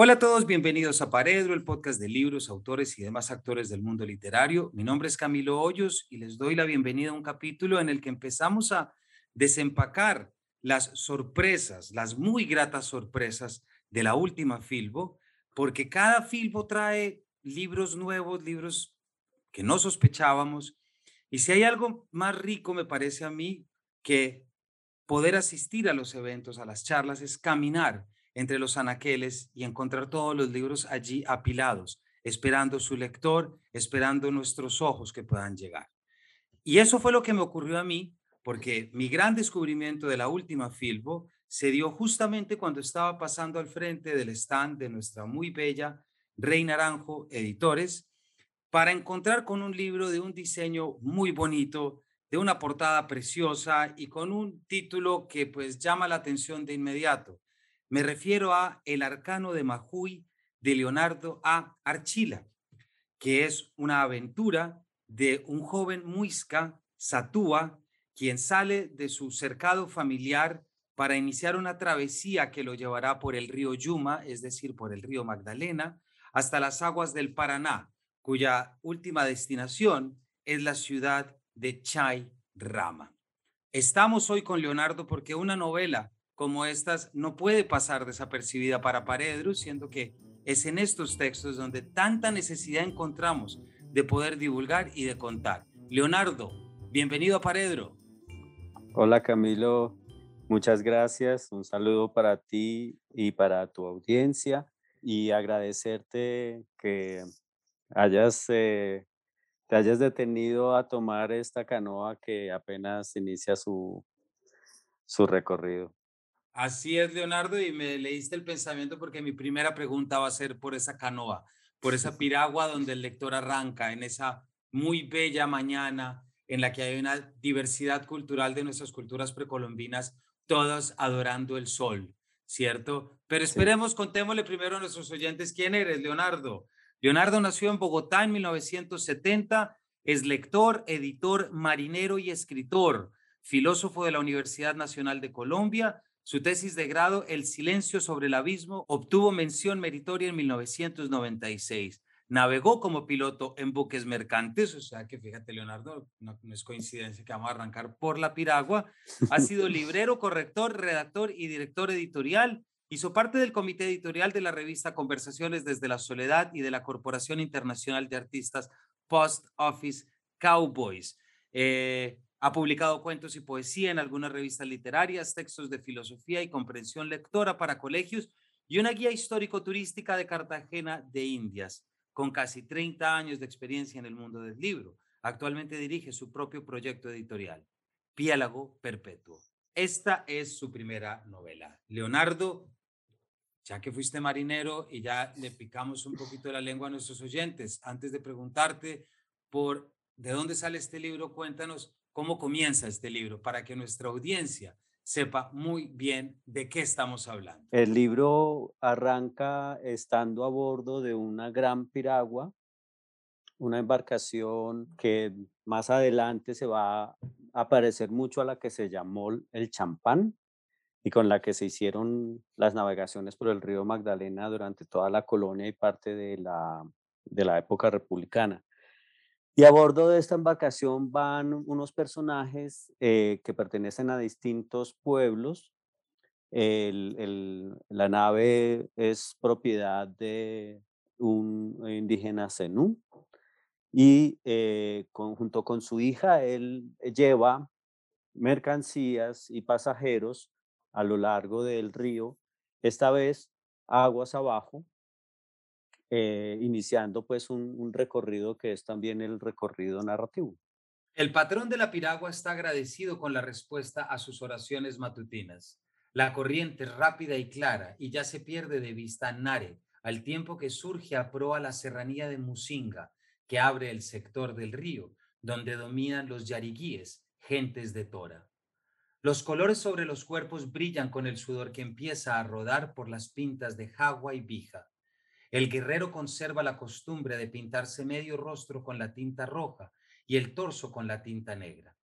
Hola a todos, bienvenidos a Paredro, el podcast de libros, autores y demás actores del mundo literario. Mi nombre es Camilo Hoyos y les doy la bienvenida a un capítulo en el que empezamos a desempacar las sorpresas, las muy gratas sorpresas de la última Filbo, porque cada Filbo trae libros nuevos, libros que no sospechábamos. Y si hay algo más rico, me parece a mí, que poder asistir a los eventos, a las charlas, es caminar entre los anaqueles y encontrar todos los libros allí apilados, esperando su lector, esperando nuestros ojos que puedan llegar. Y eso fue lo que me ocurrió a mí, porque mi gran descubrimiento de la última Filbo se dio justamente cuando estaba pasando al frente del stand de nuestra muy bella Rey Naranjo Editores para encontrar con un libro de un diseño muy bonito, de una portada preciosa y con un título que pues llama la atención de inmediato. Me refiero a El Arcano de Majuy de Leonardo A. Archila, que es una aventura de un joven muisca, Satúa, quien sale de su cercado familiar para iniciar una travesía que lo llevará por el río Yuma, es decir, por el río Magdalena, hasta las aguas del Paraná, cuya última destinación es la ciudad de Chay Rama. Estamos hoy con Leonardo porque una novela como estas no puede pasar desapercibida para Paredro, siendo que es en estos textos donde tanta necesidad encontramos de poder divulgar y de contar. Leonardo, bienvenido a Paredro. Hola Camilo, muchas gracias. Un saludo para ti y para tu audiencia y agradecerte que hayas, eh, te hayas detenido a tomar esta canoa que apenas inicia su, su recorrido. Así es, Leonardo, y me leíste el pensamiento porque mi primera pregunta va a ser por esa canoa, por esa piragua donde el lector arranca, en esa muy bella mañana en la que hay una diversidad cultural de nuestras culturas precolombinas, todas adorando el sol, ¿cierto? Pero esperemos, contémosle primero a nuestros oyentes quién eres, Leonardo. Leonardo nació en Bogotá en 1970, es lector, editor, marinero y escritor, filósofo de la Universidad Nacional de Colombia, su tesis de grado, El silencio sobre el abismo, obtuvo mención meritoria en 1996. Navegó como piloto en buques mercantes, o sea que fíjate, Leonardo, no, es coincidencia que vamos a arrancar por la piragua. Ha sido librero, corrector, redactor y director editorial. Hizo parte del comité editorial de la revista Conversaciones desde la Soledad y de la Corporación Internacional de Artistas Post Office Cowboys. Eh, ha publicado cuentos y poesía en algunas revistas literarias, textos de filosofía y comprensión lectora para colegios y una guía histórico-turística de Cartagena de Indias, con casi 30 años de experiencia en el mundo del libro. Actualmente dirige su propio proyecto editorial, Piélago Perpetuo. Esta es su primera novela. Leonardo, ya que fuiste marinero y ya le picamos un poquito la lengua a nuestros oyentes, antes de preguntarte por de dónde sale este libro, cuéntanos cómo comienza este libro para que nuestra audiencia sepa muy bien de qué estamos hablando. El libro arranca estando a bordo de una gran piragua, una embarcación que más adelante se va a parecer mucho a la que se llamó el champán y con la que se hicieron las navegaciones por el río Magdalena durante toda la colonia y parte de la, de la época republicana. Y a bordo de esta embarcación van unos personajes eh, que pertenecen a distintos pueblos. la nave es propiedad de un indígena zenú y eh, junto con su hija él lleva mercancías y pasajeros a lo largo del río, esta vez aguas abajo, eh, iniciando pues un, recorrido que es también el recorrido narrativo. El patrón de la piragua está agradecido con la respuesta a sus oraciones matutinas. La corriente es rápida y clara y ya se pierde de vista Nare, al tiempo que surge a proa la serranía de Musinga, que abre el sector del río, donde dominan los yariguíes, gentes de Tora. Los colores sobre los cuerpos brillan con el sudor que empieza a rodar por las pintas de Jagua y Bija. El guerrero conserva la costumbre de pintarse medio rostro con la tinta roja y el torso con la tinta negra.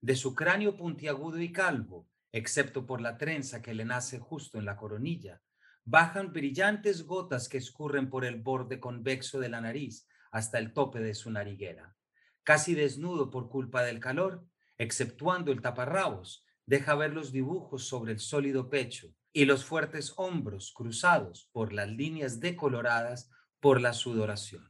De su cráneo puntiagudo y calvo, excepto por la trenza que le nace justo en la coronilla, bajan brillantes gotas que escurren por el borde convexo de la nariz hasta el tope de su nariguera. Casi desnudo por culpa del calor, exceptuando el taparrabos, deja ver los dibujos sobre el sólido pecho y los fuertes hombros cruzados por las líneas decoloradas por la sudoración.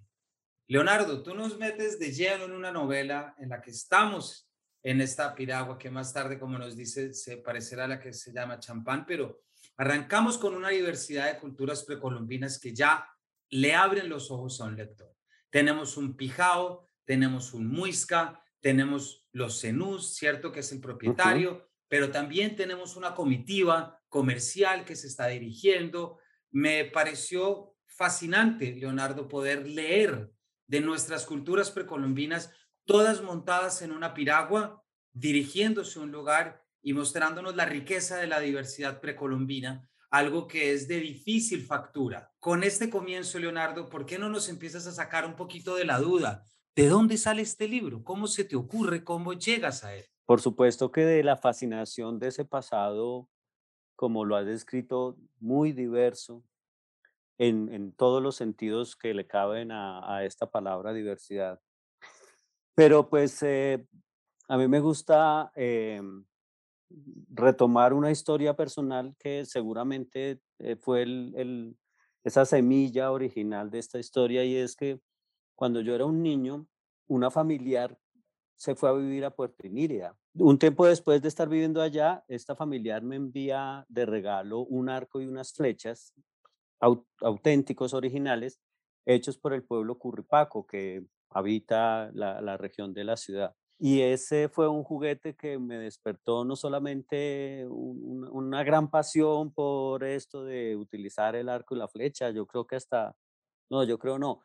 Leonardo, tú nos metes de lleno en una novela en la que estamos en esta piragua que más tarde, como nos dice, se parecerá a la que se llama champán, pero arrancamos con una diversidad de culturas precolombinas que ya le abren los ojos a un lector. Tenemos un pijao, tenemos un muisca, tenemos los cenús, ¿cierto? Que es el propietario, pero también tenemos una comitiva comercial que se está dirigiendo. Me pareció fascinante, Leonardo, poder leer de nuestras culturas precolombinas, todas montadas en una piragua, dirigiéndose a un lugar y mostrándonos la riqueza de la diversidad precolombina, algo que es de difícil factura. Con este comienzo, Leonardo, ¿por qué no nos empiezas a sacar un poquito de la duda? ¿De dónde sale este libro? ¿Cómo se te ocurre? ¿Cómo llegas a él? Por supuesto que de la fascinación de ese pasado, como lo has descrito, muy diverso, en, todos los sentidos que le caben a, esta palabra diversidad. Pero pues eh, a mí me gusta eh, retomar una historia personal que seguramente eh, fue esa semilla original de esta historia y es que cuando yo era un niño, una familiar se fue a vivir a Puerto Inírida. Un tiempo después de estar viviendo allá, esta familiar me envía de regalo un arco y unas flechas auténticos, originales, hechos por el pueblo curripaco que habita la, región de la ciudad. Y ese fue un juguete que me despertó no solamente una gran pasión por esto de utilizar el arco y la flecha, yo creo que hasta, no, yo creo no,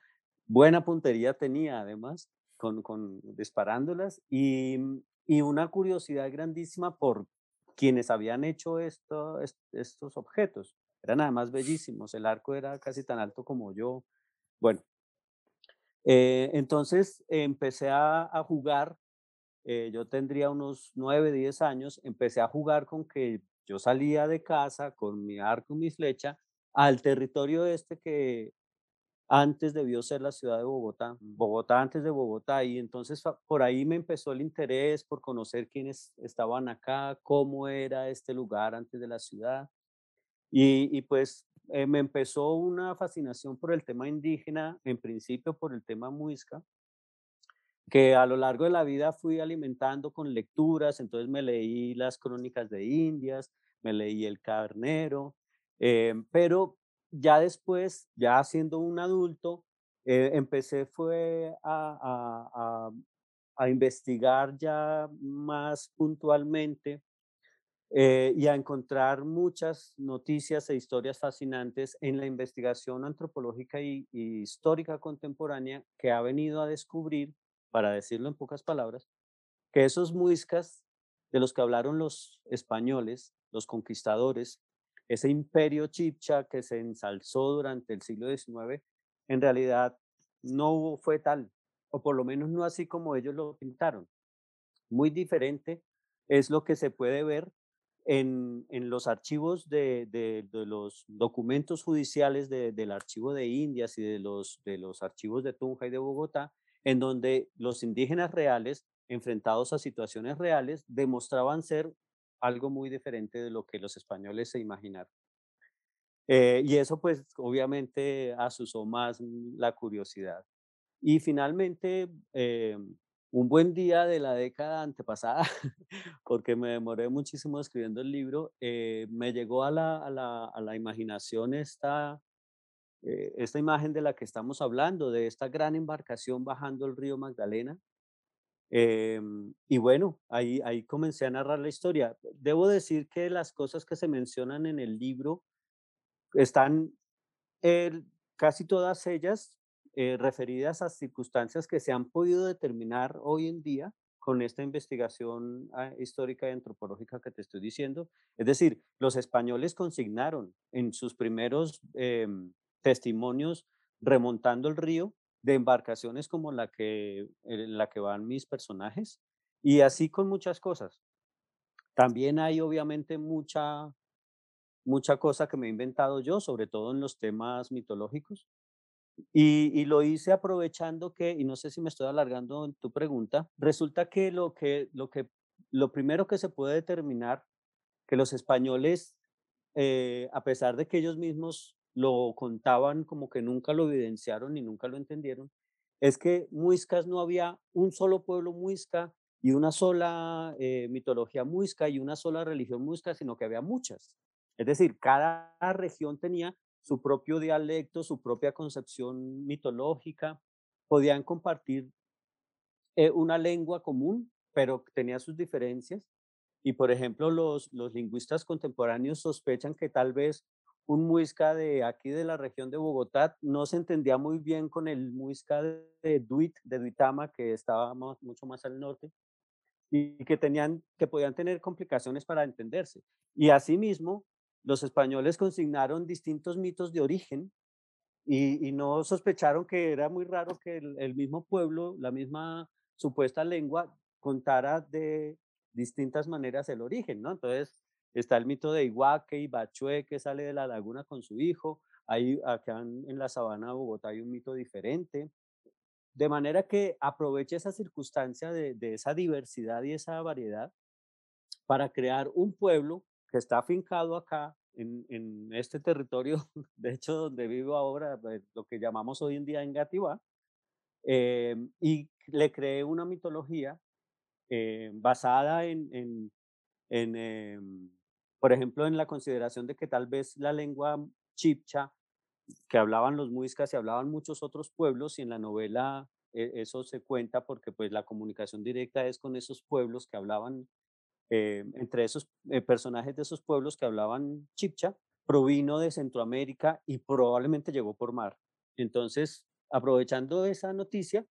buena puntería tenía además con, con disparándolas y, y, una curiosidad grandísima por quienes habían hecho esto, estos objetos. Eran además bellísimos, el arco era casi tan alto como yo. Bueno, eh, entonces empecé a, jugar, eh, yo tendría unos 9, 10 años, empecé a jugar con que yo salía de casa con mi arco y mi flecha al territorio este que antes debió ser la ciudad de Bogotá, Bogotá antes de Bogotá, y entonces por ahí me empezó el interés por conocer quiénes estaban acá, cómo era este lugar antes de la ciudad. Y, pues eh, me empezó una fascinación por el tema indígena, en principio por el tema muisca, que a lo largo de la vida fui alimentando con lecturas, entonces me leí las crónicas de Indias, me leí El Carnero, eh, pero ya después, ya siendo un adulto, eh, empecé fue a, a, investigar ya más puntualmente eh, y a encontrar muchas noticias e historias fascinantes en la investigación antropológica y, histórica contemporánea que ha venido a descubrir, para decirlo en pocas palabras, que esos muiscas de los que hablaron los españoles, los conquistadores, ese imperio chipcha que se ensalzó durante el siglo XIX, en realidad no fue tal, o por lo menos no así como ellos lo pintaron. Muy diferente es lo que se puede ver en, los archivos de, los documentos judiciales del archivo de Indias y de los, archivos de Tunja y de Bogotá, en donde los indígenas reales, enfrentados a situaciones reales, demostraban ser algo muy diferente de lo que los españoles se imaginaron. Eh, y eso pues obviamente asusó más la curiosidad. Y finalmente, eh, un buen día de la década antepasada, porque me demoré muchísimo escribiendo el libro, eh, me llegó a la, a la, a la imaginación esta, esta imagen de la que estamos hablando, de esta gran embarcación bajando el río Magdalena. Em, y bueno, ahí, ahí comencé a narrar la historia. Debo decir que las cosas que se mencionan en el libro están casi todas ellas eh, referidas a circunstancias que se han podido determinar hoy en día con esta investigación ah, histórica y antropológica que te estoy diciendo. Es decir, los españoles consignaron en sus primeros em, testimonios remontando el río de embarcaciones como la que, en la que van mis personajes y así con muchas cosas. También hay obviamente mucha mucha cosa que me he inventado yo, sobre todo en los temas mitológicos. Y, lo hice aprovechando que, y no sé si me estoy alargando en tu pregunta, resulta que lo, que, lo, que, lo primero que se puede determinar, que los españoles, eh, a pesar de que ellos mismos lo contaban como que nunca lo evidenciaron y nunca lo entendieron, es que muiscas no había un solo pueblo muisca y una sola eh, mitología muisca y una sola religión muisca, sino que había muchas. Es decir, cada región tenía su propio dialecto, su propia concepción mitológica, podían compartir eh, una lengua común, pero tenía sus diferencias. Y por ejemplo, los, los lingüistas contemporáneos sospechan que tal vez un muisca de aquí de la región de Bogotá no se entendía muy bien con el muisca de Duit, de Duitama, que estaba mucho más al norte, y que, tenían, que podían tener complicaciones para entenderse. Y asimismo, los españoles consignaron distintos mitos de origen y, no sospecharon que era muy raro que el, mismo pueblo, la misma supuesta lengua, contara de distintas maneras el origen, ¿no? Entonces, está el mito de Iguaque y Bachué que sale de la laguna con su hijo, ahí acá en, la sabana de Bogotá hay un mito diferente, de manera que aproveche esa circunstancia de, esa diversidad y esa variedad para crear un pueblo que está afincado acá en, este territorio, de hecho donde vivo ahora, pues, lo que llamamos hoy en día Engativá, eh, y le creé una mitología eh, basada en, eh, por ejemplo, en la consideración de que tal vez la lengua chipcha, que hablaban los muiscas y hablaban muchos otros pueblos, y en la novela eso se cuenta porque pues la comunicación directa es con esos pueblos que hablaban eh, entre esos eh, personajes de esos pueblos que hablaban chipcha, provino de Centroamérica y probablemente llegó por mar. Entonces, aprovechando esa noticia,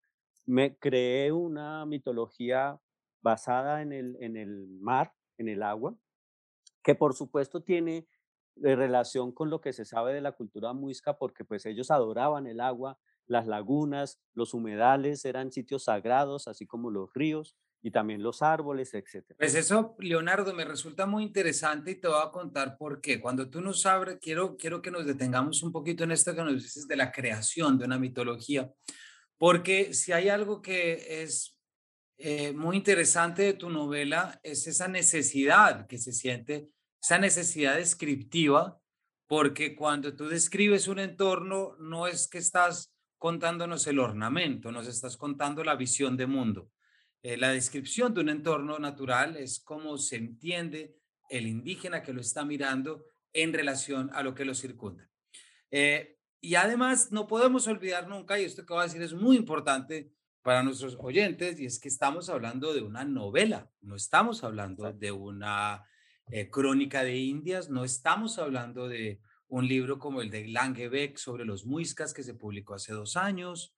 me creé una mitología basada en el, en el mar, en el agua, que por supuesto tiene eh, relación con lo que se sabe de la cultura muisca, porque pues ellos adoraban el agua, las lagunas, los humedales eran sitios sagrados, así como los ríos, y también los árboles, etcétera. Pues eso, Leonardo, me resulta muy interesante y te voy a contar por qué. Cuando tú nos abres, quiero, quiero que nos detengamos un poquito en esto que nos dices de la creación de una mitología, porque si hay algo que es eh, muy interesante de tu novela, es esa necesidad que se siente, esa necesidad descriptiva, porque cuando tú describes un entorno, no es que estás contándonos el ornamento, nos estás contando la visión de mundo eh, la descripción de un entorno natural es cómo se entiende el indígena que lo está mirando en relación a lo que lo circunda. Eh, y además no podemos olvidar nunca, y esto que voy a decir es muy importante para nuestros oyentes, y es que estamos hablando de una novela, no estamos hablando de una eh, crónica de Indias, no estamos hablando de un libro como el de Langebeck sobre los muiscas que se publicó hace dos años,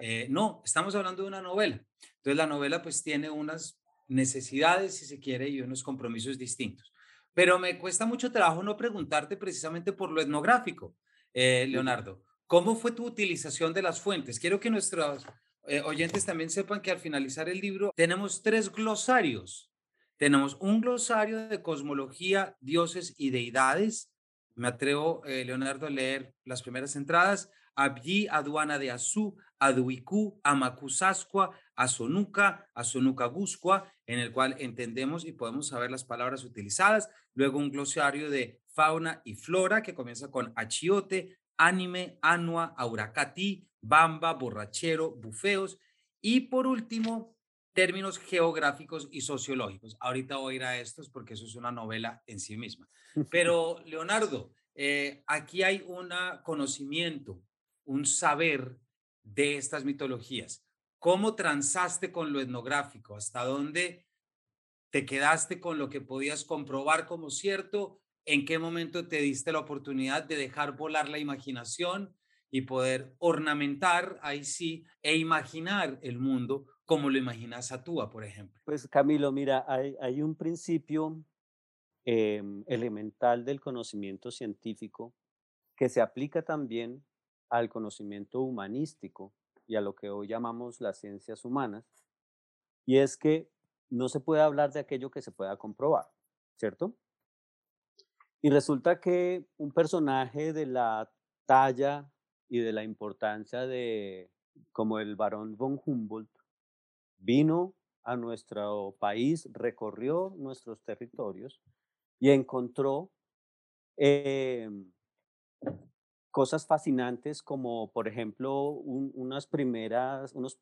eh, no, estamos hablando de una novela. Entonces la novela pues tiene unas necesidades, si se quiere, y unos compromisos distintos. Pero me cuesta mucho trabajo no preguntarte precisamente por lo etnográfico, eh, Leonardo. ¿Cómo fue tu utilización de las fuentes? Quiero que nuestros eh, oyentes también sepan que al finalizar el libro tenemos tres glosarios. Tenemos un glosario de cosmología, dioses y deidades. Me atrevo, Leonardo, a leer las primeras entradas. Abyi aduana de Azú, Aduicú, Amakusascua, Azonuca, Azonukaguscua, en el cual entendemos y podemos saber las palabras utilizadas. Luego un glosario de fauna y flora que comienza con achiote, anime, anua, auracati, bamba, borrachero, bufeos. Y por último, términos geográficos y sociológicos. Ahorita voy a ir a estos porque eso es una novela en sí misma. Pero, Leonardo, eh, aquí hay un conocimiento, un saber de estas mitologías. ¿Cómo transaste con lo etnográfico? ¿Hasta dónde te quedaste con lo que podías comprobar como cierto? ¿En qué momento te diste la oportunidad de dejar volar la imaginación y poder ornamentar ahí sí e imaginar el mundo como lo imaginas a Túa, por ejemplo? Pues Camilo, mira, hay, un principio em, elemental del conocimiento científico que se aplica también al conocimiento humanístico y a lo que hoy llamamos las ciencias humanas, y es que no se puede hablar de aquello que se pueda comprobar, ¿cierto? Y resulta que un personaje de la talla y de la importancia de, como el barón von Humboldt, vino a nuestro país, recorrió nuestros territorios y encontró em, cosas fascinantes como, por ejemplo, unas primeras, unos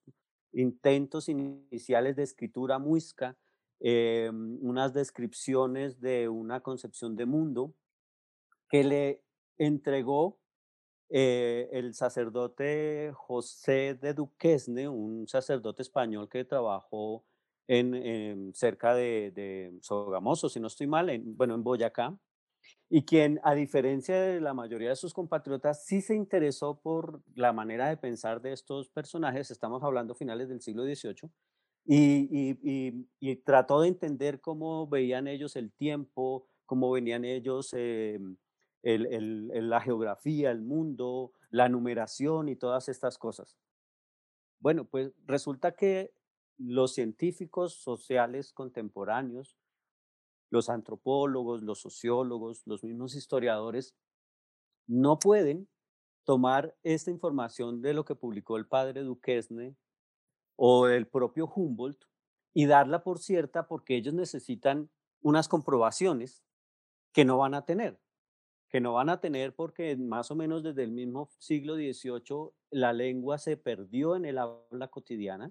intentos iniciales de escritura muisca, em, unas descripciones de una concepción de mundo que le entregó eh, el sacerdote José de Duquesne, un sacerdote español que trabajó en, cerca de, de, Sogamoso, si no estoy mal, en, bueno, en Boyacá, y quien, a diferencia de la mayoría de sus compatriotas, sí se interesó por la manera de pensar de estos personajes, estamos hablando finales del siglo XVIII, y, y, trató de entender cómo veían ellos el tiempo, cómo venían ellos la geografía, el mundo, la numeración y todas estas cosas. Bueno, pues resulta que los científicos sociales contemporáneos, los antropólogos, los sociólogos, los mismos historiadores, no pueden tomar esta información de lo que publicó el padre Duquesne o el propio Humboldt y darla por cierta porque ellos necesitan unas comprobaciones que no van a tener que no van a tener porque más o menos desde el mismo siglo XVIII la lengua se perdió en el habla cotidiana,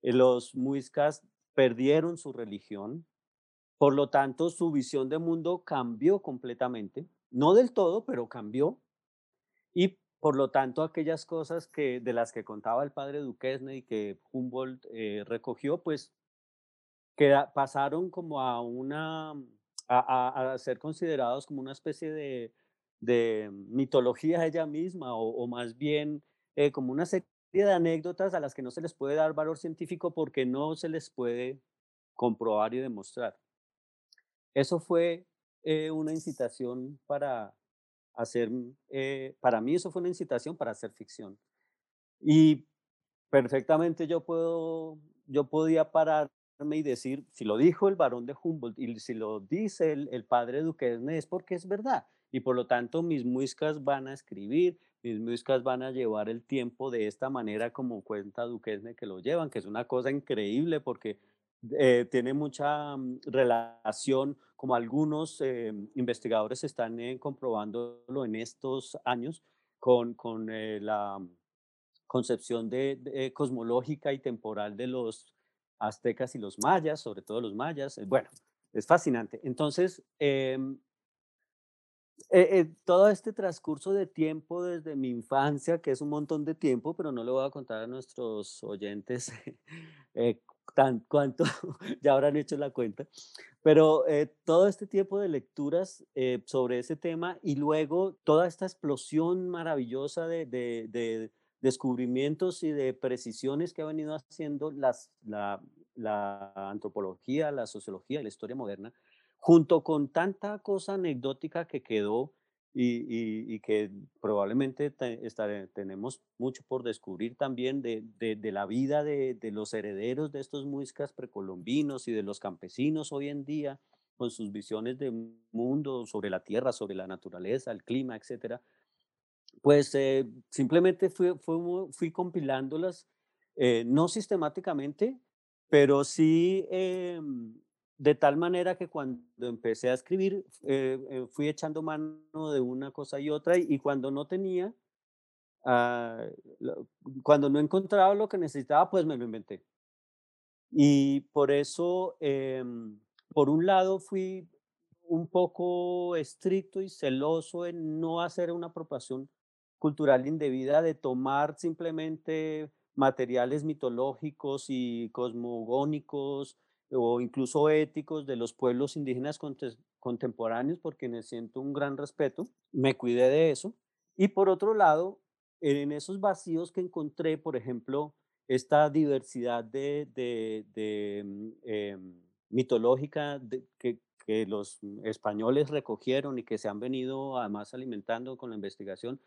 eh, los muiscas perdieron su religión, por lo tanto su visión de mundo cambió completamente, no del todo, pero cambió, y por lo tanto aquellas cosas que, de las que contaba el padre Duquesne y que Humboldt eh, recogió, pues que pasaron como a una a, ser considerados como una especie de, de mitología ella misma o, más bien eh, como una serie de anécdotas a las que no se les puede dar valor científico porque no se les puede comprobar y demostrar. Eso fue eh, una incitación para hacer, eh, para mí eso fue una incitación para hacer ficción. Y perfectamente yo puedo, yo podía parar y decir, si lo dijo el varón de Humboldt y si lo dice el, padre Duquesne es porque es verdad. Y por lo tanto mis muiscas van a escribir, mis muiscas van a llevar el tiempo de esta manera como cuenta Duquesne que lo llevan, que es una cosa increíble porque eh, tiene mucha mm, relación, como algunos eh, investigadores están eh, comprobándolo en estos años, con, con la concepción de, cosmológica y temporal de los aztecas y los mayas, sobre todo los mayas. Eh, bueno, es fascinante. Entonces, em, eh, eh, todo este transcurso de tiempo desde mi infancia, que es un montón de tiempo, pero no le voy a contar a nuestros oyentes tan cuanto ya habrán hecho la cuenta, pero todo este tiempo de lecturas sobre ese tema y luego toda esta explosión maravillosa de descubrimientos y de precisiones que ha venido haciendo las, la, antropología, la sociología y la historia moderna, junto con tanta cosa anecdótica que quedó y, que probablemente tenemos mucho por descubrir también de, de, la vida de, de, los herederos de estos muiscas precolombinos y de los campesinos hoy en día, con sus visiones de mundo sobre la tierra, sobre la naturaleza, el clima, etcétera, pues eh, simplemente fui, compilándolas, eh, no sistemáticamente, pero sí em, de tal manera que cuando empecé a escribir eh, fui echando mano de una cosa y otra y, cuando no tenía, ah, cuando no encontraba lo que necesitaba, pues me lo inventé. Y por eso, por un lado, fui un poco estricto y celoso en no hacer una apropiación cultural indebida de tomar simplemente materiales mitológicos y cosmogónicos o incluso éticos de los pueblos indígenas contemporáneos, por quienes siento un gran respeto, me cuidé de eso. Y por otro lado, en esos vacíos que encontré, por ejemplo, esta diversidad de, de, mm, em, mitológica que, que los españoles recogieron y que se han venido además alimentando con la investigación,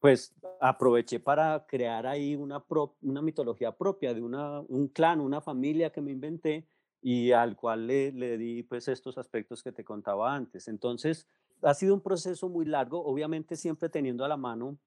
pues aproveché para crear ahí una, una mitología propia de una, un clan, una familia que me inventé y al cual le, le, di pues estos aspectos que te contaba antes. Entonces ha sido un proceso muy largo, obviamente siempre teniendo a la mano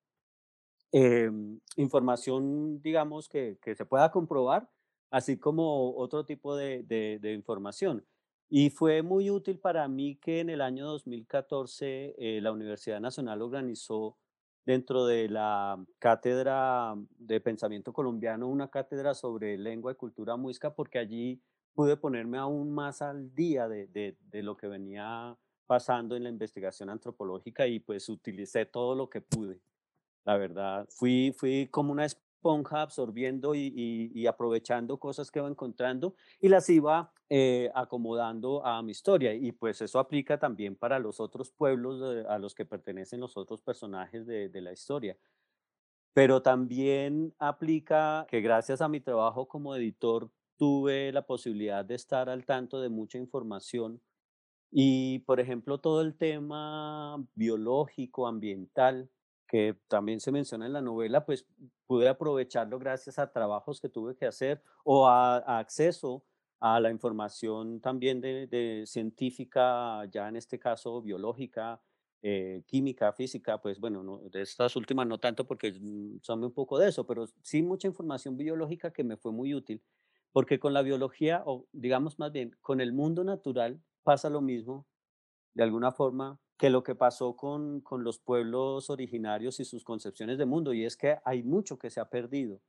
em, información, digamos, que, que, se pueda comprobar, así como otro tipo de, de, información. Y fue muy útil para mí que en el año 2014 eh, la Universidad Nacional organizó dentro de la cátedra de pensamiento colombiano una cátedra sobre lengua y cultura muisca, porque allí pude ponerme aún más al día de, de, de lo que venía pasando en la investigación antropológica y pues utilicé todo lo que pude. La verdad, fui, fui como una esponja absorbiendo y, aprovechando cosas que iba encontrando y las iba eh, acomodando a mi historia. Y pues eso aplica también para los otros pueblos a los que pertenecen los otros personajes de, de la historia. Pero también aplica que gracias a mi trabajo como editor tuve la posibilidad de estar al tanto de mucha información y, por ejemplo, todo el tema biológico, ambiental, que también se menciona en la novela, pues pude aprovecharlo gracias a trabajos que tuve que hacer o a, acceso a la información también de, científica, ya en este caso biológica, eh, química, física, pues bueno, de estas últimas no tanto porque mm, son un poco de eso, pero sí mucha información biológica que me fue muy útil, porque con la biología, o digamos más bien, con el mundo natural, pasa lo mismo, de alguna forma, que lo que pasó con, con los pueblos originarios y sus concepciones de mundo, y es que hay mucho que se ha perdido.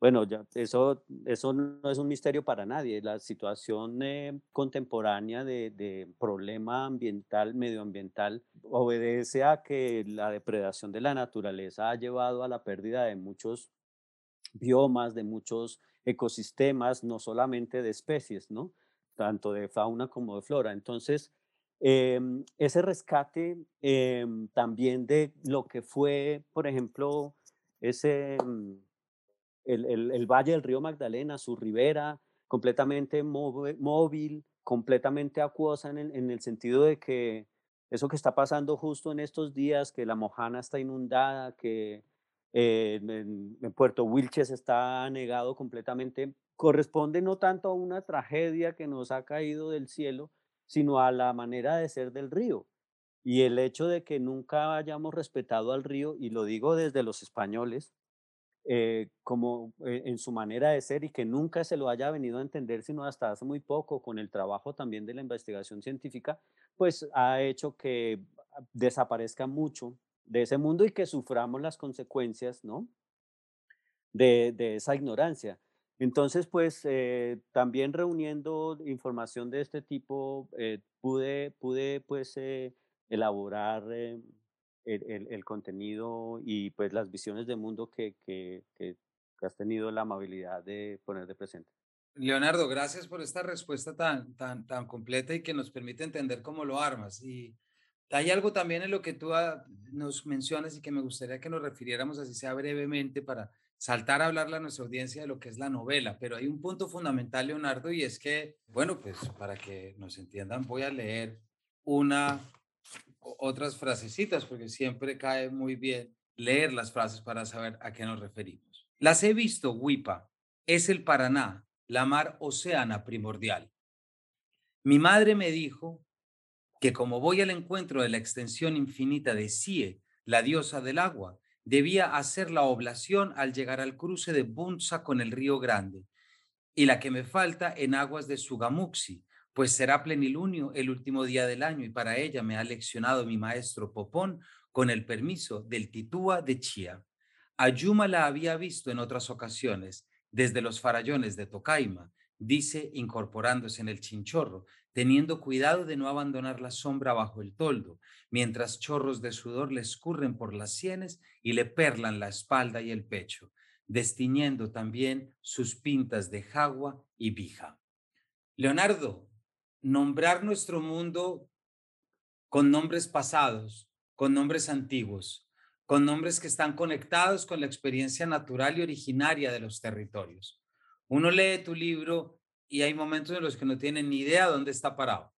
Bueno, ya, eso, eso no es un misterio para nadie. La situación eh, contemporánea de, de, problema ambiental, medioambiental, obedece a que la depredación de la naturaleza ha llevado a la pérdida de muchos biomas, de muchos ecosistemas, no solamente de especies, ¿no? tanto de fauna como de flora. Entonces, em, ese rescate em, también de lo que fue, por ejemplo, ese, mm, el, el, valle del río Magdalena, su ribera, completamente móvil, completamente acuosa en el, en el sentido de que eso que está pasando justo en estos días, que la Mojana está inundada, que eh, en, en, Puerto Wilches está anegado completamente, corresponde no tanto a una tragedia que nos ha caído del cielo, sino a la manera de ser del río. Y el hecho de que nunca hayamos respetado al río, y lo digo desde los españoles, eh, como eh, en su manera de ser y que nunca se lo haya venido a entender, sino hasta hace muy poco, con el trabajo también de la investigación científica, pues ha hecho que desaparezca mucho de ese mundo y que suframos las consecuencias, ¿no? De, de esa ignorancia. Entonces, pues eh, también reuniendo información de este tipo, eh, pude, pude pues eh, elaborar el, el, contenido y pues las visiones de mundo que, que, que, has tenido la amabilidad de poner de presente. Leonardo, gracias por esta respuesta tan, tan, tan completa y que nos permite entender cómo lo armas. Y hay algo también en lo que tú ah, nos mencionas y que me gustaría que nos refiriéramos así sea brevemente para saltar a hablarle a nuestra audiencia de lo que es la novela, pero hay un punto fundamental, Leonardo, y es que, bueno, pues para que nos entiendan, voy a leer una, otras frasecitas, porque siempre cae muy bien leer las frases para saber a qué nos referimos. Las he visto, Huipa, es el Paraná, la mar océana primordial. Mi madre me dijo que como voy al encuentro de la extensión infinita de Sie, la diosa del agua, debía hacer la oblación al llegar al cruce de Bunza con el río Grande, y la que me falta en aguas de Sugamuxi, pues será plenilunio el último día del año y para ella me ha leccionado mi maestro Popón con el permiso del Titúa de Chía. Ayuma la había visto en otras ocasiones, desde los farallones de Tocaima, dice incorporándose en el chinchorro, teniendo cuidado de no abandonar la sombra bajo el toldo, mientras chorros de sudor le escurren por las sienes y le perlan la espalda y el pecho, destiñendo también sus pintas de jagua y vija. Leonardo, nombrar nuestro mundo con nombres pasados, con nombres antiguos, con nombres que están conectados con la experiencia natural y originaria de los territorios. Uno lee tu libro y hay momentos en los que no tienen ni idea dónde está parado.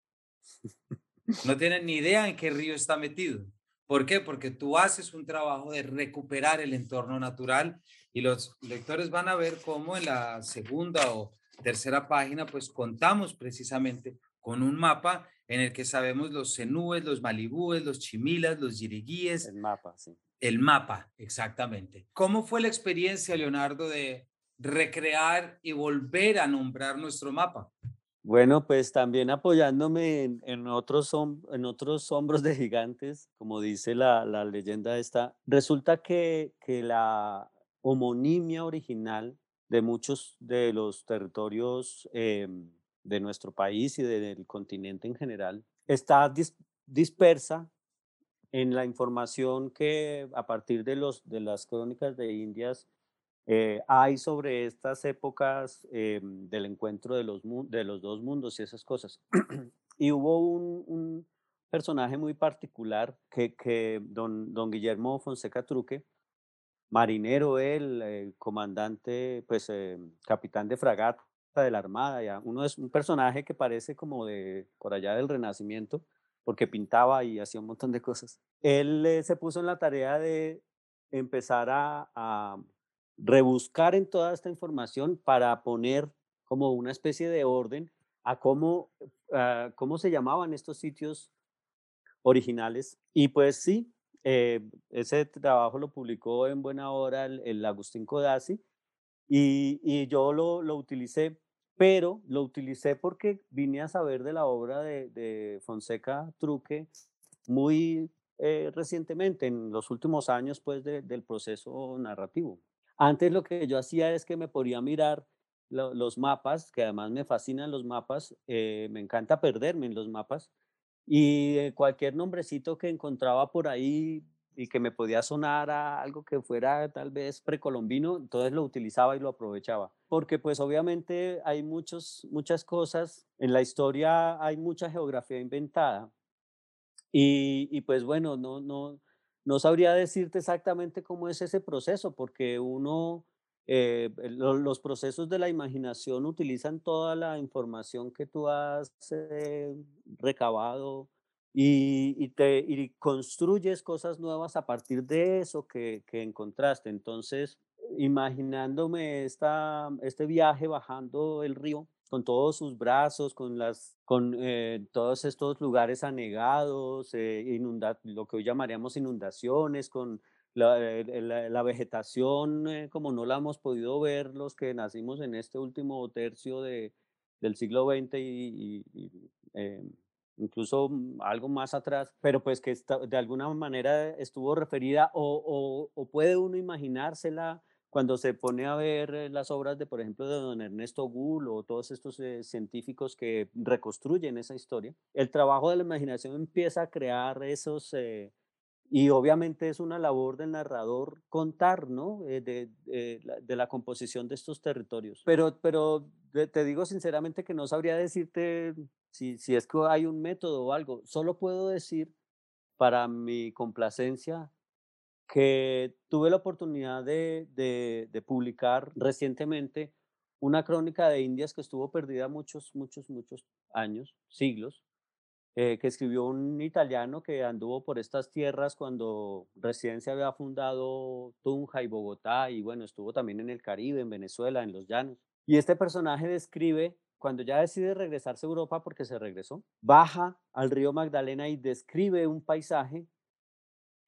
No tienen ni idea en qué río está metido. ¿Por qué? Porque tú haces un trabajo de recuperar el entorno natural y los lectores van a ver cómo en la segunda o tercera página pues contamos precisamente con un mapa en el que sabemos los cenúes, los malibúes, los chimilas, los yiriguíes. El mapa, sí. El mapa, exactamente. ¿Cómo fue la experiencia, Leonardo, de recrear y volver a nombrar nuestro mapa? Bueno, pues también apoyándome en, otros, en otros hombros de gigantes, como dice la, leyenda esta, resulta que, que la homonimia original de muchos de los territorios em, de nuestro país y del continente en general está dispersa en la información que a partir de, los, de las crónicas de Indias eh, hay sobre estas épocas eh, del encuentro de los, de los dos mundos y esas cosas. y hubo un, personaje muy particular que, que don, don, Guillermo Fonseca Truque, marinero él, eh, comandante, pues capitán de fragata de la Armada, ya. uno es un personaje que parece como de por allá del Renacimiento, porque pintaba y hacía un montón de cosas. Él se puso en la tarea de empezar a rebuscar en toda esta información para poner como una especie de orden a cómo, ah, cómo se llamaban estos sitios originales. Y pues sí, eh, ese trabajo lo publicó en buena hora el, Agustín Codazzi y, y yo lo, lo, utilicé, pero lo utilicé porque vine a saber de la obra de, de Fonseca Truque muy eh, recientemente, en los últimos años pues del proceso narrativo. Antes lo que yo hacía es que me podía mirar los mapas, que además me fascinan los mapas, eh, me encanta perderme en los mapas, y eh, cualquier nombrecito que encontraba por ahí y que me podía sonar a algo que fuera tal vez precolombino, entonces lo utilizaba y lo aprovechaba. Porque pues obviamente hay muchos, muchas cosas, en la historia hay mucha geografía inventada, y, y pues bueno, no, no, no sabría decirte exactamente cómo es ese proceso, porque uno, eh, los procesos de la imaginación utilizan toda la información que tú has eh, recabado y, te, y construyes cosas nuevas a partir de eso que, que encontraste. Entonces, imaginándome esta, este viaje bajando el río, con todos sus brazos, con, las, con eh, todos estos lugares anegados, eh, lo que hoy llamaríamos inundaciones, con la, eh, vegetación como no la hemos podido ver los que nacimos en este último tercio de, del siglo XX y, incluso algo más atrás, pero pues que de alguna manera estuvo referida o, o puede uno imaginársela cuando se pone a ver eh, las obras de, por ejemplo, de don Ernesto Gull o todos estos eh, científicos que reconstruyen esa historia, el trabajo de la imaginación empieza a crear esos, eh, y obviamente es una labor del narrador contar, ¿no? de, de, la composición de estos territorios. Pero, pero te digo sinceramente que no sabría decirte si, si es que hay un método o algo, solo puedo decir para mi complacencia que tuve la oportunidad de, publicar recientemente una crónica de Indias que estuvo perdida muchos, muchos, muchos años, siglos, eh, que escribió un italiano que anduvo por estas tierras cuando recién se había fundado Tunja y Bogotá, y bueno, estuvo también en el Caribe, en Venezuela, en los llanos. Y este personaje describe, cuando ya decide regresarse a Europa, porque se regresó, baja al río Magdalena y describe un paisaje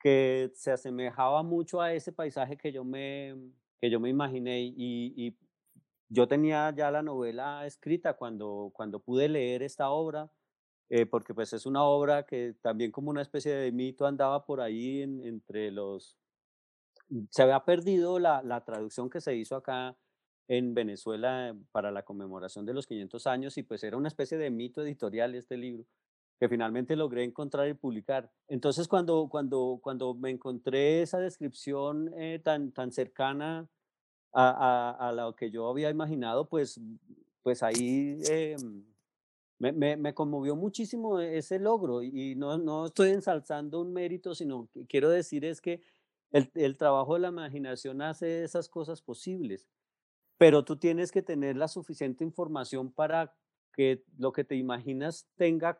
que se asemejaba mucho a ese paisaje que yo me, que yo me imaginé y, yo tenía ya la novela escrita cuando, cuando pude leer esta obra, eh, porque pues es una obra que también como una especie de mito andaba por ahí entre los... Se había perdido la, la traducción que se hizo acá en Venezuela para la conmemoración de los 500 años y pues era una especie de mito editorial este libro que finalmente logré encontrar y publicar. Entonces, cuando, cuando, cuando me encontré esa descripción eh, tan, tan cercana a, a, lo que yo había imaginado, pues, pues ahí eh, me, me, me, conmovió muchísimo ese logro y no, no estoy ensalzando un mérito, sino que quiero decir es que el, el trabajo de la imaginación hace esas cosas posibles, pero tú tienes que tener la suficiente información para que lo que te imaginas tenga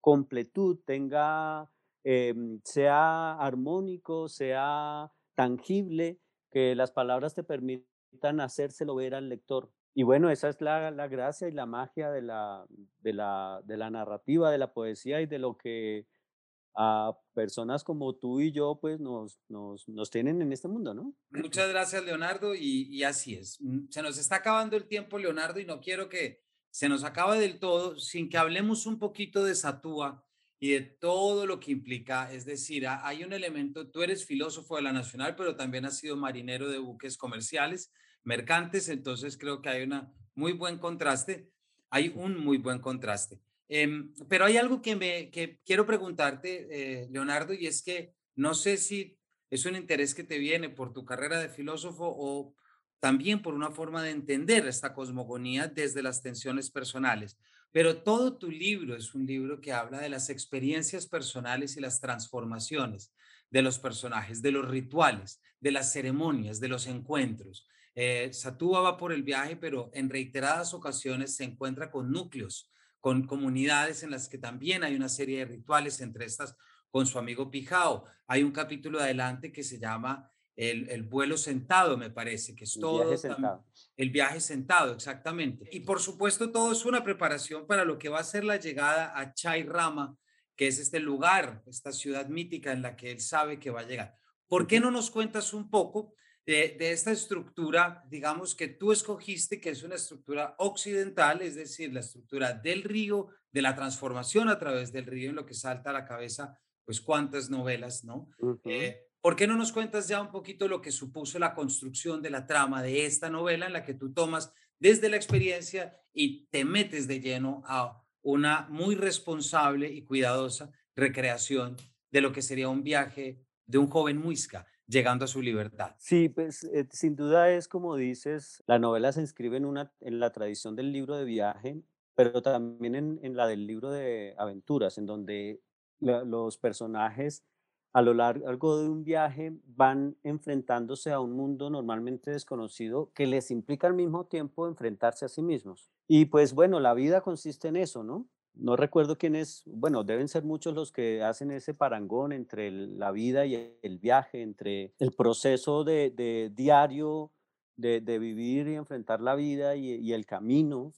completud, tenga, em, sea armónico, sea tangible, que las palabras te permitan hacérselo ver al lector. y bueno, esa es la, la, gracia y la magia de la, de, la, de la narrativa, de la poesía y de lo que a personas como tú y yo pues nos, nos, nos tienen en este mundo, ¿no? Muchas gracias, Leonardo, y, así es. Mm, se nos está acabando el tiempo, Leonardo, y no quiero que se nos acabe del todo sin que hablemos un poquito de Satúa y de todo lo que implica. Es decir, hay un elemento, tú eres filósofo de la Nacional, pero también has sido marinero de buques comerciales mercantes, entonces creo que hay un muy buen contraste, hay un muy buen contraste. Em, pero hay algo que, me, que quiero preguntarte, eh, Leonardo, y es que no sé si es un interés que te viene por tu carrera de filósofo o también por una forma de entender esta cosmogonía desde las tensiones personales. Pero todo tu libro es un libro que habla de las experiencias personales y las transformaciones de los personajes, de los rituales, de las ceremonias, de los encuentros. Eh, Satúa va por el viaje, pero en reiteradas ocasiones se encuentra con núcleos, con comunidades en las que también hay una serie de rituales, entre estas con su amigo Pijao. Hay un capítulo adelante que se llama el, vuelo sentado, me parece, que es todo. Viaje sentado. El viaje sentado, exactamente. Y por supuesto, todo es una preparación para lo que va a ser la llegada a Chai Rama, que es este lugar, esta ciudad mítica en la que él sabe que va a llegar. ¿Por qué no nos cuentas un poco de, esta estructura, digamos, que tú escogiste, que es una estructura occidental, es decir, la estructura del río, de la transformación a través del río, en lo que salta a la cabeza, pues cuántas novelas, ¿no? Eh, ¿Por qué no nos cuentas ya un poquito lo que supuso la construcción de la trama de esta novela en la que tú tomas desde la experiencia y te metes de lleno a una muy responsable y cuidadosa recreación de lo que sería un viaje de un joven muisca llegando a su libertad. Sí, pues eh, sin duda es como dices, la novela se inscribe en, una, en la tradición del libro de viaje, pero también en, la del libro de aventuras, en donde los personajes a lo largo de un viaje van enfrentándose a un mundo normalmente desconocido que les implica al mismo tiempo enfrentarse a sí mismos. Y pues bueno, la vida consiste en eso, ¿no? no recuerdo quién es, bueno, deben ser muchos los que hacen ese parangón entre la vida y el viaje, entre el proceso de, diario de, vivir y enfrentar la vida y, el camino.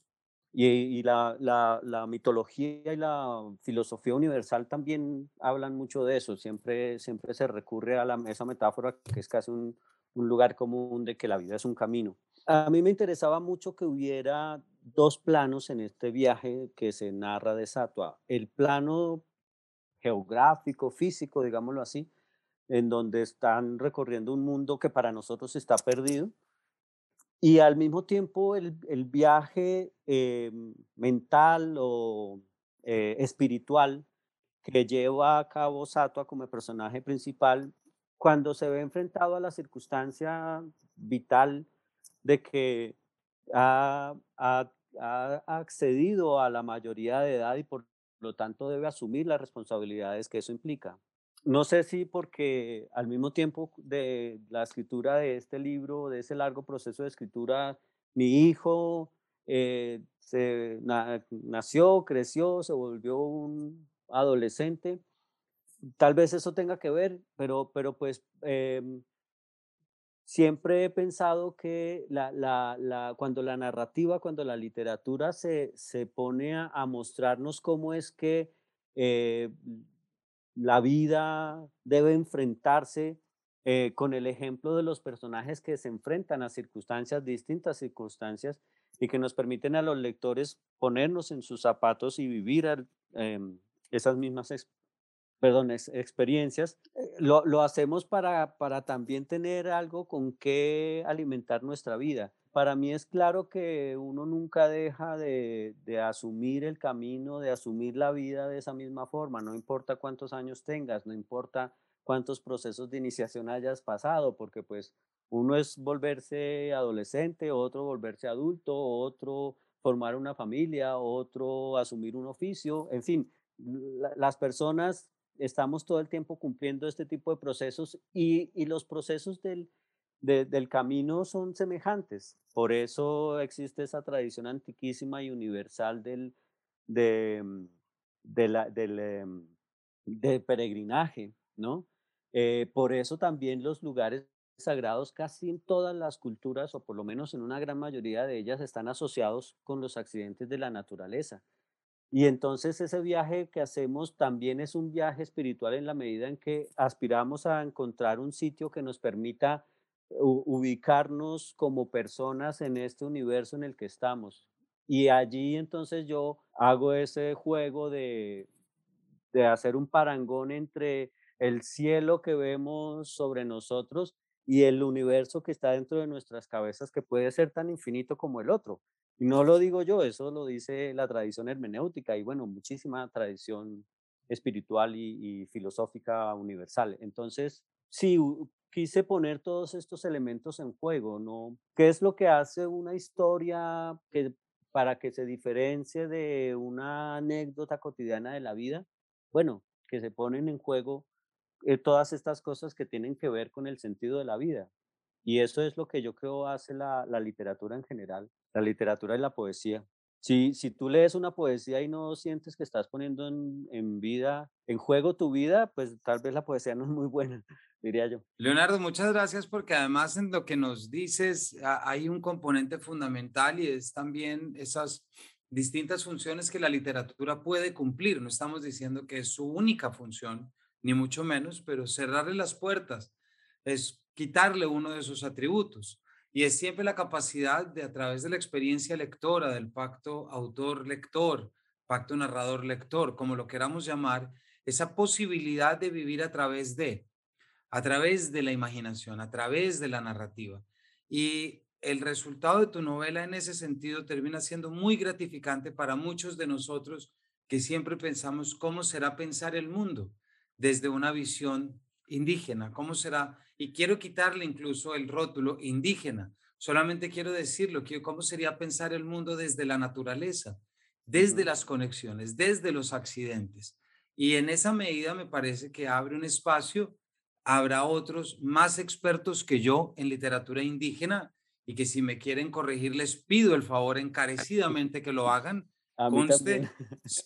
Y, la, mitología y la filosofía universal también hablan mucho de eso. Siempre, se recurre a esa metáfora que es casi un lugar común de que la vida es un camino. A mí me interesaba mucho que hubiera dos planos en este viaje que se narra de Satua. El plano geográfico, físico, digámoslo así, en donde están recorriendo un mundo que para nosotros está perdido. Y al mismo tiempo el, viaje eh, mental o eh, espiritual que lleva a cabo Satua como personaje principal cuando se ve enfrentado a la circunstancia vital de que ha, accedido a la mayoría de edad y por lo tanto debe asumir las responsabilidades que eso implica. No sé si porque al mismo tiempo de la escritura de este libro, de ese largo proceso de escritura, mi hijo eh, se, nació, creció, se volvió un adolescente. Tal vez eso tenga que ver, pero, pero pues em, siempre he pensado que cuando la narrativa, cuando la literatura se, pone a, mostrarnos cómo es que eh, la vida debe enfrentarse eh, con el ejemplo de los personajes que se enfrentan a circunstancias, distintas circunstancias, y que nos permiten a los lectores ponernos en sus zapatos y vivir em, esas mismas perdón, experiencias, eh, lo, lo, hacemos para, para también tener algo con qué alimentar nuestra vida. Para mí es claro que uno nunca deja de, de, asumir el camino, de asumir la vida de esa misma forma, no importa cuántos años tengas, no importa cuántos procesos de iniciación hayas pasado, porque pues uno es volverse adolescente, otro volverse adulto, otro formar una familia, otro asumir un oficio, en fin, las personas estamos todo el tiempo cumpliendo este tipo de procesos y, los procesos del, del camino son semejantes. Por eso existe esa tradición antiquísima y universal del, de, mm, del, em, peregrinaje, ¿no? Eh, por eso también los lugares sagrados casi en todas las culturas, o por lo menos en una gran mayoría de ellas, están asociados con los accidentes de la naturaleza. Y entonces ese viaje que hacemos también es un viaje espiritual en la medida en que aspiramos a encontrar un sitio que nos permita ubicarnos como personas en este universo en el que estamos. Y allí entonces yo hago ese juego de, de hacer un parangón entre el cielo que vemos sobre nosotros y el universo que está dentro de nuestras cabezas que puede ser tan infinito como el otro. Y no lo digo yo, eso lo dice la tradición hermenéutica y bueno, muchísima tradición espiritual y, y filosófica universal. Entonces, sí, quise poner todos estos elementos en juego, ¿no? ¿Qué es lo que hace una historia que para que se diferencie de una anécdota cotidiana de la vida? Bueno, que se ponen en juego eh, todas estas cosas que tienen que ver con el sentido de la vida. Y eso es lo que yo creo hace la, la literatura en general, la literatura y la poesía. Si, si tú lees una poesía y no sientes que estás poniendo en, en vida, en juego tu vida, pues tal vez la poesía no es muy buena diría yo. Leonardo, muchas gracias porque además en lo que nos dices hay un componente fundamental y es también esas distintas funciones que la literatura puede cumplir. No estamos diciendo que es su única función, ni mucho menos, pero cerrarle las puertas es quitarle uno de sus atributos. Y es siempre la capacidad de, a través de la experiencia lectora, del pacto autor-lector, pacto narrador-lector, como lo queramos llamar, esa posibilidad de vivir a través de, a través de la imaginación, a través de la narrativa. Y el resultado de tu novela en ese sentido termina siendo muy gratificante para muchos de nosotros que siempre pensamos cómo será pensar el mundo desde una visión indígena, cómo será, y quiero quitarle incluso el rótulo indígena, solamente quiero decirlo, cómo sería pensar el mundo desde la naturaleza, desde las conexiones, desde los accidentes. Y en esa medida me parece que abre un espacio habrá otros más expertos que yo en literatura indígena y que si me quieren corregir les pido el favor encarecidamente que lo hagan. Conste,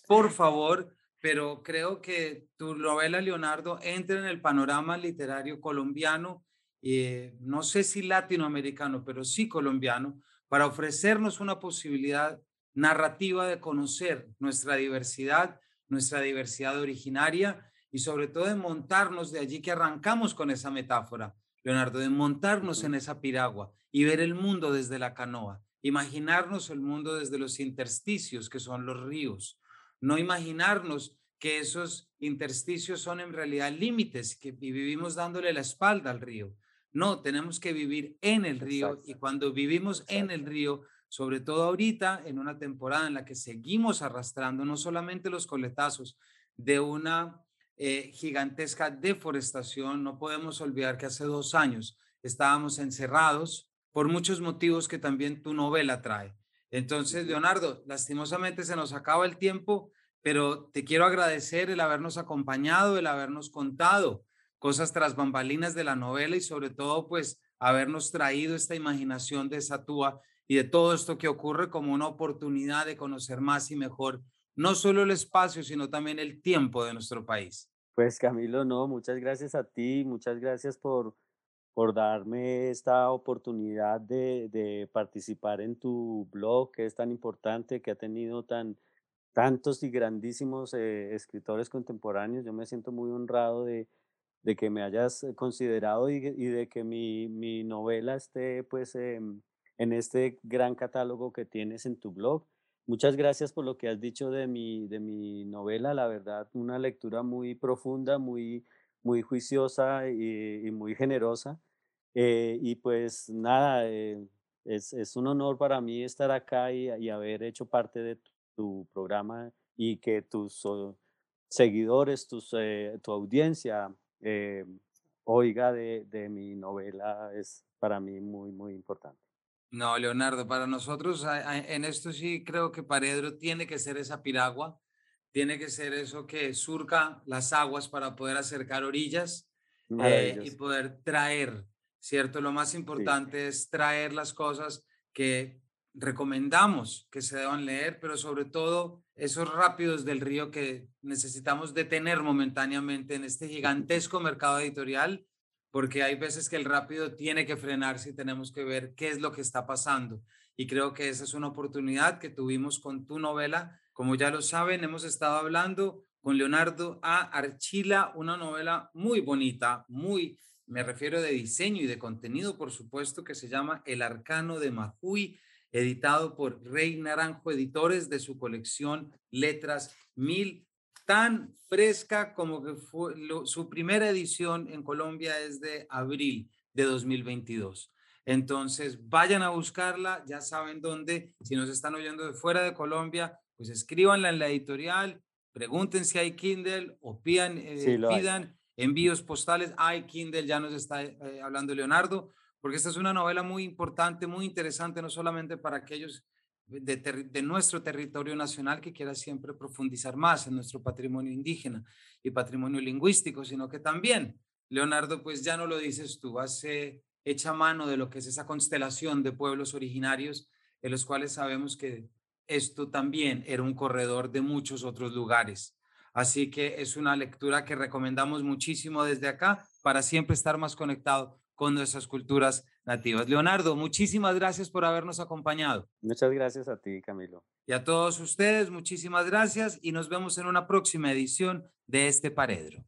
por favor, pero creo que tu novela, Leonardo, entra en el panorama literario colombiano, eh, no sé si latinoamericano, pero sí colombiano, para ofrecernos una posibilidad narrativa de conocer nuestra diversidad, nuestra diversidad originaria y sobre todo de montarnos de allí que arrancamos con esa metáfora, Leonardo, de montarnos en esa piragua y ver el mundo desde la canoa, imaginarnos el mundo desde los intersticios que son los ríos, no imaginarnos que esos intersticios son en realidad límites que vivimos dándole la espalda al río. No, tenemos que vivir en el río y cuando vivimos en el río, sobre todo ahorita, en una temporada en la que seguimos arrastrando no solamente los coletazos de una eh, gigantesca deforestación. No podemos olvidar que hace dos años estábamos encerrados por muchos motivos que también tu novela trae. Entonces, Leonardo, lastimosamente se nos acaba el tiempo, pero te quiero agradecer el habernos acompañado, el habernos contado cosas tras bambalinas de la novela y sobre todo, pues, habernos traído esta imaginación de Satúa y de todo esto que ocurre como una oportunidad de conocer más y mejor no solo el espacio, sino también el tiempo de nuestro país. Pues Camilo, no, muchas gracias a ti, muchas gracias por, por darme esta oportunidad de, de, participar en tu blog que es tan importante, que ha tenido tan, tantos y grandísimos eh, escritores contemporáneos. Yo me siento muy honrado de, de que me hayas considerado y, y de que mi, mi, novela esté pues en este gran catálogo que tienes en tu blog. Muchas gracias por lo que has dicho de mi, de mi novela, la verdad, una lectura muy profunda, muy, muy juiciosa y, muy generosa. Eh, y pues nada, eh, es, es, un honor para mí estar acá y, y haber hecho parte de tu, programa y que tus seguidores, tus, eh, tu audiencia oiga de, de mi novela es para mí muy, muy importante. No, Leonardo, para nosotros en esto sí creo que Paredro tiene que ser esa piragua, tiene que ser eso que surca las aguas para poder acercar orillas eh, y poder traer, ¿cierto? Lo más importante es traer las cosas que recomendamos que se deban leer, pero sobre todo esos rápidos del río que necesitamos detener momentáneamente en este gigantesco mercado editorial porque hay veces que el rápido tiene que frenarse y tenemos que ver qué es lo que está pasando. Y creo que esa es una oportunidad que tuvimos con tu novela. Como ya lo saben, hemos estado hablando con Leonardo A. Archila, una novela muy bonita, muy, me refiero de diseño y de contenido, por supuesto, que se llama El Arcano de Majuy, editado por Rey Naranjo Editores de su colección Letras Mil, tan fresca como que fue su primera edición en Colombia es de abril de 2022. Entonces, vayan a buscarla, ya saben dónde, si nos están oyendo de fuera de Colombia, pues escríbanla en la editorial, pregunten si hay Kindle o pidan, eh, pidan envíos postales. Hay Kindle, ya nos está eh, hablando Leonardo, porque esta es una novela muy importante, muy interesante, no solamente para aquellos de, nuestro territorio nacional que quiera siempre profundizar más en nuestro patrimonio indígena y patrimonio lingüístico, sino que también, Leonardo, pues ya no lo dices tú, hace hecha mano de lo que es esa constelación de pueblos originarios, en los cuales sabemos que esto también era un corredor de muchos otros lugares. Así que es una lectura que recomendamos muchísimo desde acá para siempre estar más conectado con nuestras culturas nativas. Leonardo, muchísimas gracias por habernos acompañado. Muchas gracias a ti, Camilo. Y a todos ustedes, muchísimas gracias y nos vemos en una próxima edición de este Paredro.